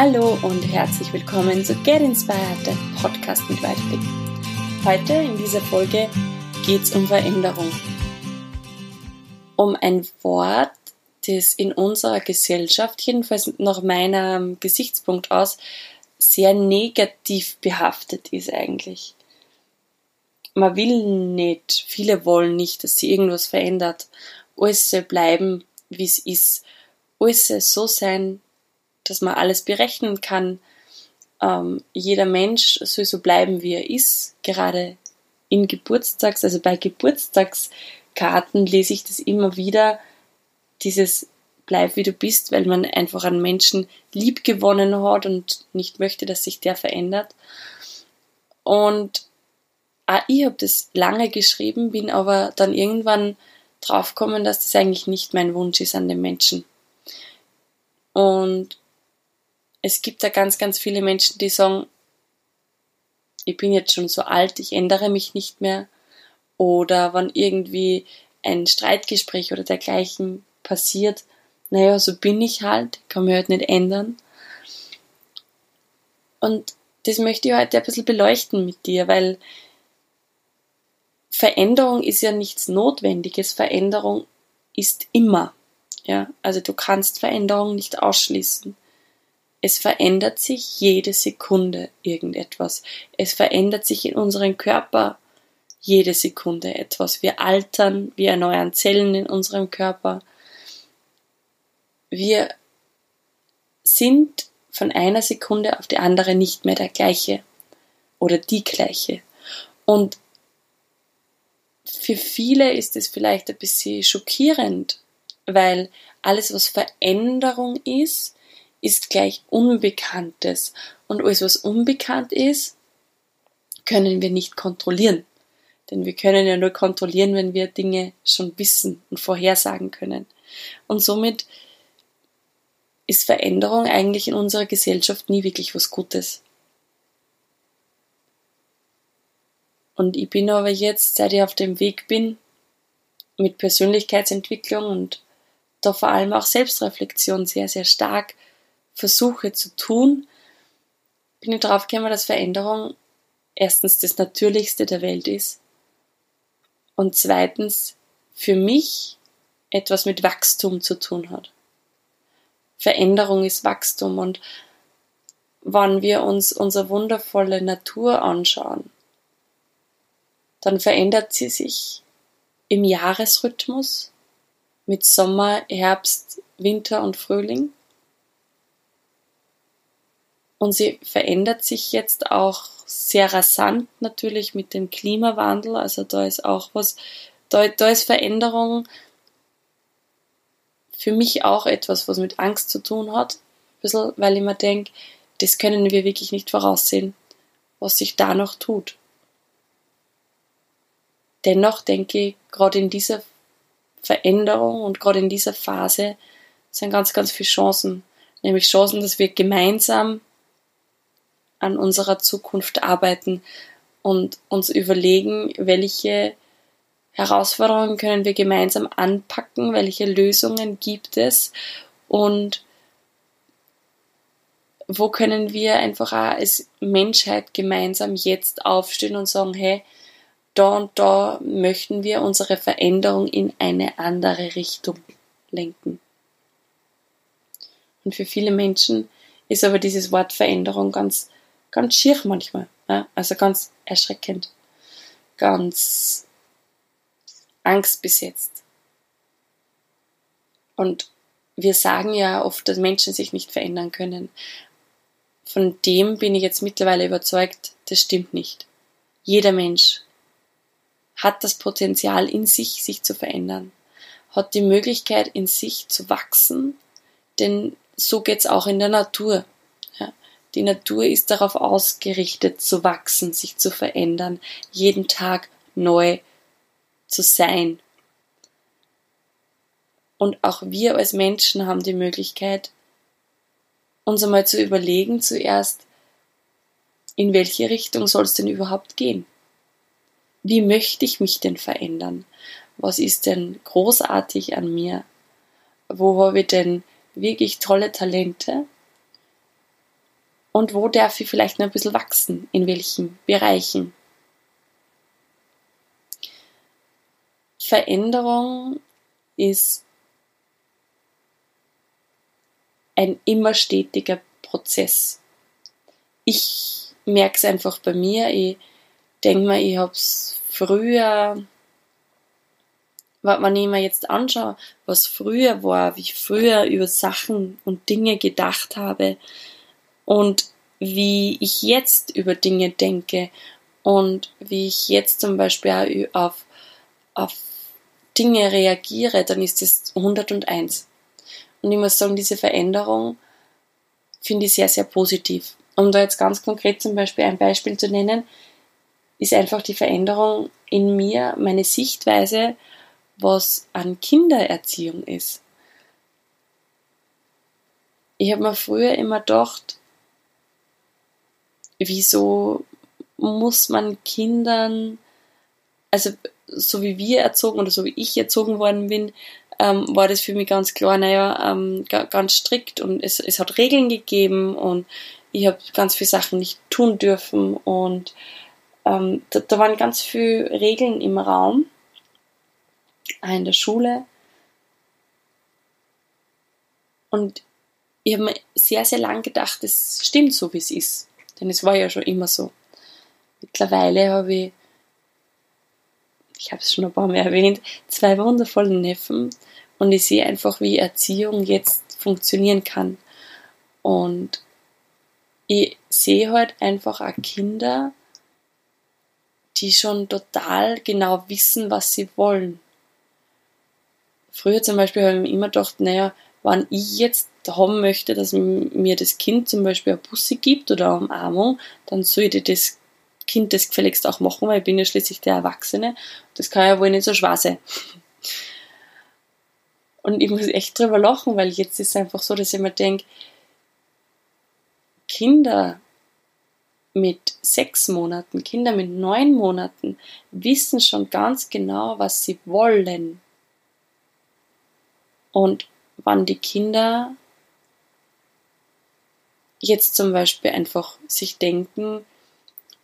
Hallo und herzlich willkommen zu Get Inspired, der Podcast mit Weitblick. Heute in dieser Folge geht es um Veränderung. Um ein Wort, das in unserer Gesellschaft, jedenfalls nach meinem Gesichtspunkt aus, sehr negativ behaftet ist eigentlich. Man will nicht, viele wollen nicht, dass sie irgendwas verändert. Alles soll bleiben, wie es ist. Alles soll so sein, dass man alles berechnen kann. Ähm, jeder Mensch soll so bleiben, wie er ist. Gerade in Geburtstags, also bei Geburtstagskarten lese ich das immer wieder, dieses bleib wie du bist, weil man einfach einen Menschen lieb gewonnen hat und nicht möchte, dass sich der verändert. Und auch ich habe das lange geschrieben, bin aber dann irgendwann draufgekommen, dass das eigentlich nicht mein Wunsch ist an den Menschen. Und es gibt da ganz, ganz viele Menschen, die sagen, ich bin jetzt schon so alt, ich ändere mich nicht mehr. Oder wenn irgendwie ein Streitgespräch oder dergleichen passiert, naja, so bin ich halt, kann mich halt nicht ändern. Und das möchte ich heute ein bisschen beleuchten mit dir, weil Veränderung ist ja nichts Notwendiges, Veränderung ist immer. Ja, also du kannst Veränderung nicht ausschließen. Es verändert sich jede Sekunde irgendetwas. Es verändert sich in unserem Körper jede Sekunde etwas. Wir altern, wir erneuern Zellen in unserem Körper. Wir sind von einer Sekunde auf die andere nicht mehr der gleiche oder die gleiche. Und für viele ist es vielleicht ein bisschen schockierend, weil alles, was Veränderung ist, ist gleich Unbekanntes. Und alles, was unbekannt ist, können wir nicht kontrollieren. Denn wir können ja nur kontrollieren, wenn wir Dinge schon wissen und vorhersagen können. Und somit ist Veränderung eigentlich in unserer Gesellschaft nie wirklich was Gutes. Und ich bin aber jetzt, seit ich auf dem Weg bin, mit Persönlichkeitsentwicklung und da vor allem auch Selbstreflexion sehr, sehr stark versuche zu tun, bin ich darauf gekommen, dass Veränderung erstens das Natürlichste der Welt ist und zweitens für mich etwas mit Wachstum zu tun hat. Veränderung ist Wachstum und wenn wir uns unsere wundervolle Natur anschauen, dann verändert sie sich im Jahresrhythmus mit Sommer, Herbst, Winter und Frühling. Und sie verändert sich jetzt auch sehr rasant natürlich mit dem Klimawandel. Also da ist auch was, da, da ist Veränderung für mich auch etwas, was mit Angst zu tun hat. Ein bisschen, weil ich mir denke, das können wir wirklich nicht voraussehen, was sich da noch tut. Dennoch denke ich, gerade in dieser Veränderung und gerade in dieser Phase sind ganz, ganz viele Chancen. Nämlich Chancen, dass wir gemeinsam an unserer Zukunft arbeiten und uns überlegen, welche Herausforderungen können wir gemeinsam anpacken, welche Lösungen gibt es und wo können wir einfach auch als Menschheit gemeinsam jetzt aufstehen und sagen, hey, da und da möchten wir unsere Veränderung in eine andere Richtung lenken. Und für viele Menschen ist aber dieses Wort Veränderung ganz ganz schier manchmal. Ja? Also ganz erschreckend. Ganz angstbesetzt. Und wir sagen ja oft, dass Menschen sich nicht verändern können. Von dem bin ich jetzt mittlerweile überzeugt, das stimmt nicht. Jeder Mensch hat das Potenzial in sich, sich zu verändern, hat die Möglichkeit in sich zu wachsen, denn so geht's auch in der Natur. Die Natur ist darauf ausgerichtet, zu wachsen, sich zu verändern, jeden Tag neu zu sein. Und auch wir als Menschen haben die Möglichkeit, uns einmal zu überlegen zuerst, in welche Richtung soll es denn überhaupt gehen? Wie möchte ich mich denn verändern? Was ist denn großartig an mir? Wo habe ich denn wirklich tolle Talente? Und wo darf ich vielleicht noch ein bisschen wachsen? In welchen Bereichen? Veränderung ist ein immer stetiger Prozess. Ich merke es einfach bei mir. Ich denke mal, ich habe es früher, wenn ich mir jetzt anschaue, was früher war, wie ich früher über Sachen und Dinge gedacht habe und wie ich jetzt über Dinge denke und wie ich jetzt zum Beispiel auf, auf Dinge reagiere, dann ist es 101. Und ich muss sagen, diese Veränderung finde ich sehr, sehr positiv. Um da jetzt ganz konkret zum Beispiel ein Beispiel zu nennen, ist einfach die Veränderung in mir, meine Sichtweise, was an Kindererziehung ist. Ich habe mir früher immer gedacht, wieso muss man Kindern, also so wie wir erzogen oder so wie ich erzogen worden bin, ähm, war das für mich ganz klar, naja, ähm, ganz strikt und es, es hat Regeln gegeben und ich habe ganz viele Sachen nicht tun dürfen und ähm, da, da waren ganz viele Regeln im Raum, auch in der Schule. Und ich habe mir sehr, sehr lang gedacht, es stimmt so, wie es ist. Denn es war ja schon immer so. Mittlerweile habe ich, ich habe es schon ein paar Mal erwähnt, zwei wundervolle Neffen und ich sehe einfach, wie Erziehung jetzt funktionieren kann. Und ich sehe halt einfach auch Kinder, die schon total genau wissen, was sie wollen. Früher zum Beispiel habe ich mir immer gedacht, naja, wenn ich jetzt haben möchte, dass mir das Kind zum Beispiel eine Busse gibt oder eine Umarmung, dann sollte das Kind das gefälligst auch machen, weil ich bin ja schließlich der Erwachsene. Das kann ja wohl nicht so schwer sein. Und ich muss echt drüber lachen, weil jetzt ist es einfach so, dass ich mir denke, Kinder mit sechs Monaten, Kinder mit neun Monaten wissen schon ganz genau, was sie wollen. Und wann die Kinder jetzt zum Beispiel einfach sich denken,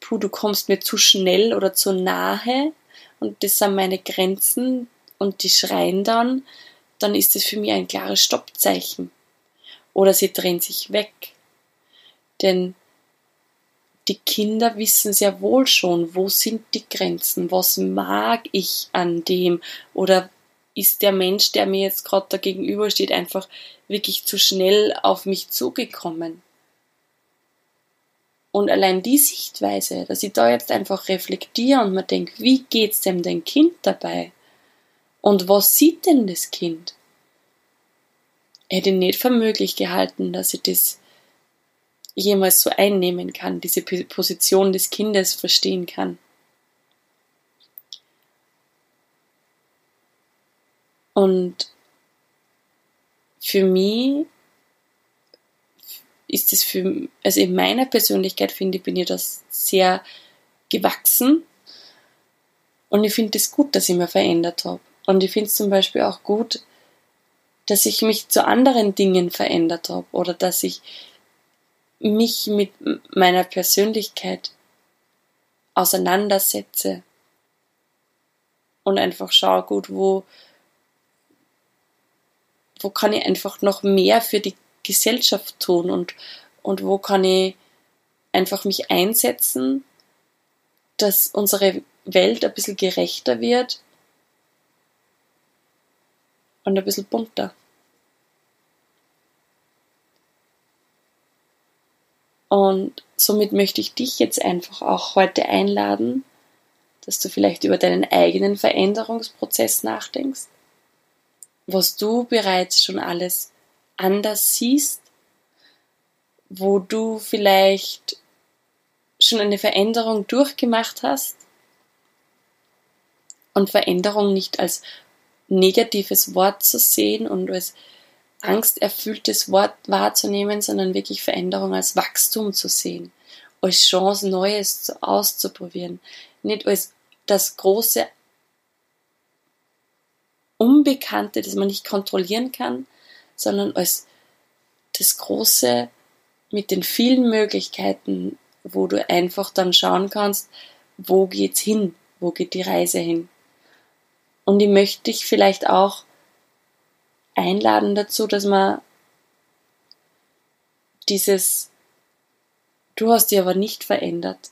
puh, du kommst mir zu schnell oder zu nahe und das sind meine Grenzen und die schreien dann, dann ist es für mich ein klares Stoppzeichen. Oder sie drehen sich weg. Denn die Kinder wissen sehr wohl schon, wo sind die Grenzen, was mag ich an dem oder ist der Mensch, der mir jetzt gerade da gegenübersteht, einfach wirklich zu schnell auf mich zugekommen. Und allein die Sichtweise, dass ich da jetzt einfach reflektiere und mir denke, wie geht's dem dein Kind dabei? Und was sieht denn das Kind? Ich hätte nicht für möglich gehalten, dass ich das jemals so einnehmen kann, diese Position des Kindes verstehen kann. Und für mich ist es für, also in meiner Persönlichkeit finde ich, bin ich das sehr gewachsen. Und ich finde es das gut, dass ich mich verändert habe. Und ich finde es zum Beispiel auch gut, dass ich mich zu anderen Dingen verändert habe oder dass ich mich mit meiner Persönlichkeit auseinandersetze und einfach schaue, gut, wo, wo kann ich einfach noch mehr für die Gesellschaft tun und, und wo kann ich einfach mich einsetzen, dass unsere Welt ein bisschen gerechter wird und ein bisschen bunter. Und somit möchte ich dich jetzt einfach auch heute einladen, dass du vielleicht über deinen eigenen Veränderungsprozess nachdenkst, was du bereits schon alles anders siehst, wo du vielleicht schon eine Veränderung durchgemacht hast und Veränderung nicht als negatives Wort zu sehen und als angsterfülltes Wort wahrzunehmen, sondern wirklich Veränderung als Wachstum zu sehen, als Chance, Neues auszuprobieren, nicht als das große Unbekannte, das man nicht kontrollieren kann, sondern als das große mit den vielen Möglichkeiten, wo du einfach dann schauen kannst, wo geht's hin, wo geht die Reise hin. Und ich möchte dich vielleicht auch einladen dazu, dass man dieses Du hast dich aber nicht verändert,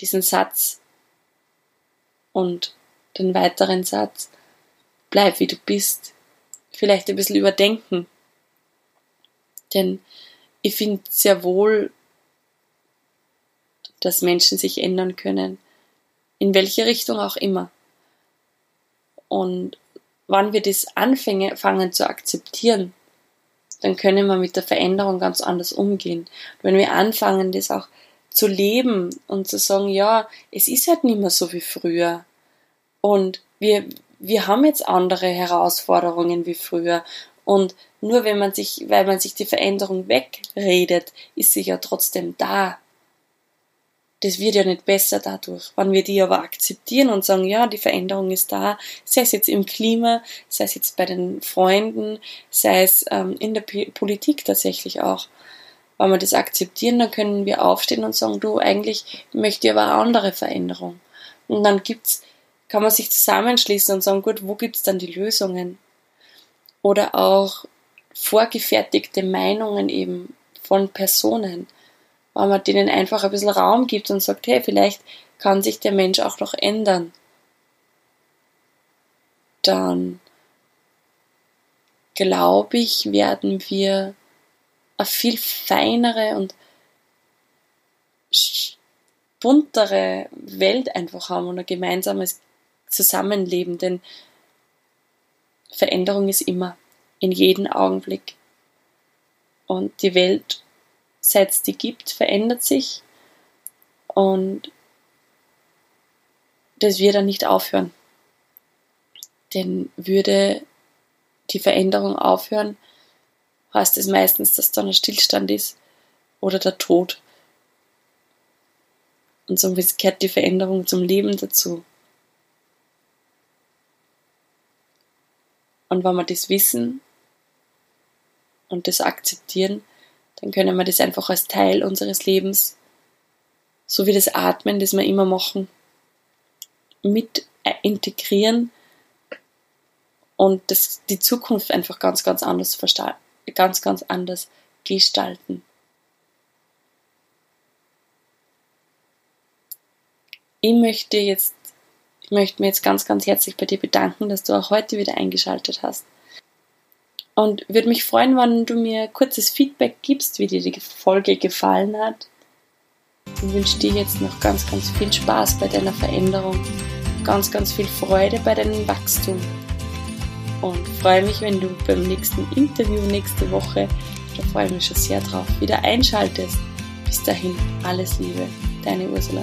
diesen Satz und den weiteren Satz, bleib wie du bist, vielleicht ein bisschen überdenken. Denn ich finde sehr wohl, dass Menschen sich ändern können, in welche Richtung auch immer. Und wann wir das anfangen zu akzeptieren, dann können wir mit der Veränderung ganz anders umgehen. wenn wir anfangen, das auch zu leben und zu sagen, ja, es ist halt nicht mehr so wie früher. Und wir, wir haben jetzt andere Herausforderungen wie früher. Und nur wenn man sich, weil man sich die Veränderung wegredet, ist sie ja trotzdem da das wird ja nicht besser dadurch. Wenn wir die aber akzeptieren und sagen, ja, die Veränderung ist da, sei es jetzt im Klima, sei es jetzt bei den Freunden, sei es ähm, in der P Politik tatsächlich auch. Wenn wir das akzeptieren, dann können wir aufstehen und sagen, du, eigentlich möchte ich aber eine andere Veränderung. Und dann gibt's, kann man sich zusammenschließen und sagen, gut, wo gibt's dann die Lösungen? Oder auch vorgefertigte Meinungen eben von Personen weil man denen einfach ein bisschen Raum gibt und sagt, hey, vielleicht kann sich der Mensch auch noch ändern. Dann glaube ich, werden wir eine viel feinere und buntere Welt einfach haben und ein gemeinsames Zusammenleben, denn Veränderung ist immer, in jedem Augenblick. Und die Welt seit es die gibt, verändert sich und das wird dann nicht aufhören. Denn würde die Veränderung aufhören, heißt es meistens, dass dann ein Stillstand ist oder der Tod. Und so gehört die Veränderung zum Leben dazu. Und wenn wir das wissen und das akzeptieren, dann können wir das einfach als Teil unseres Lebens, so wie das Atmen, das wir immer machen, mit integrieren und das, die Zukunft einfach ganz, ganz anders ganz, ganz anders gestalten. Ich möchte jetzt, ich möchte mir jetzt ganz, ganz herzlich bei dir bedanken, dass du auch heute wieder eingeschaltet hast. Und würde mich freuen, wenn du mir kurzes Feedback gibst, wie dir die Folge gefallen hat. Ich wünsche dir jetzt noch ganz, ganz viel Spaß bei deiner Veränderung, ganz, ganz viel Freude bei deinem Wachstum. Und freue mich, wenn du beim nächsten Interview nächste Woche, da freue ich mich schon sehr drauf, wieder einschaltest. Bis dahin, alles Liebe, deine Ursula.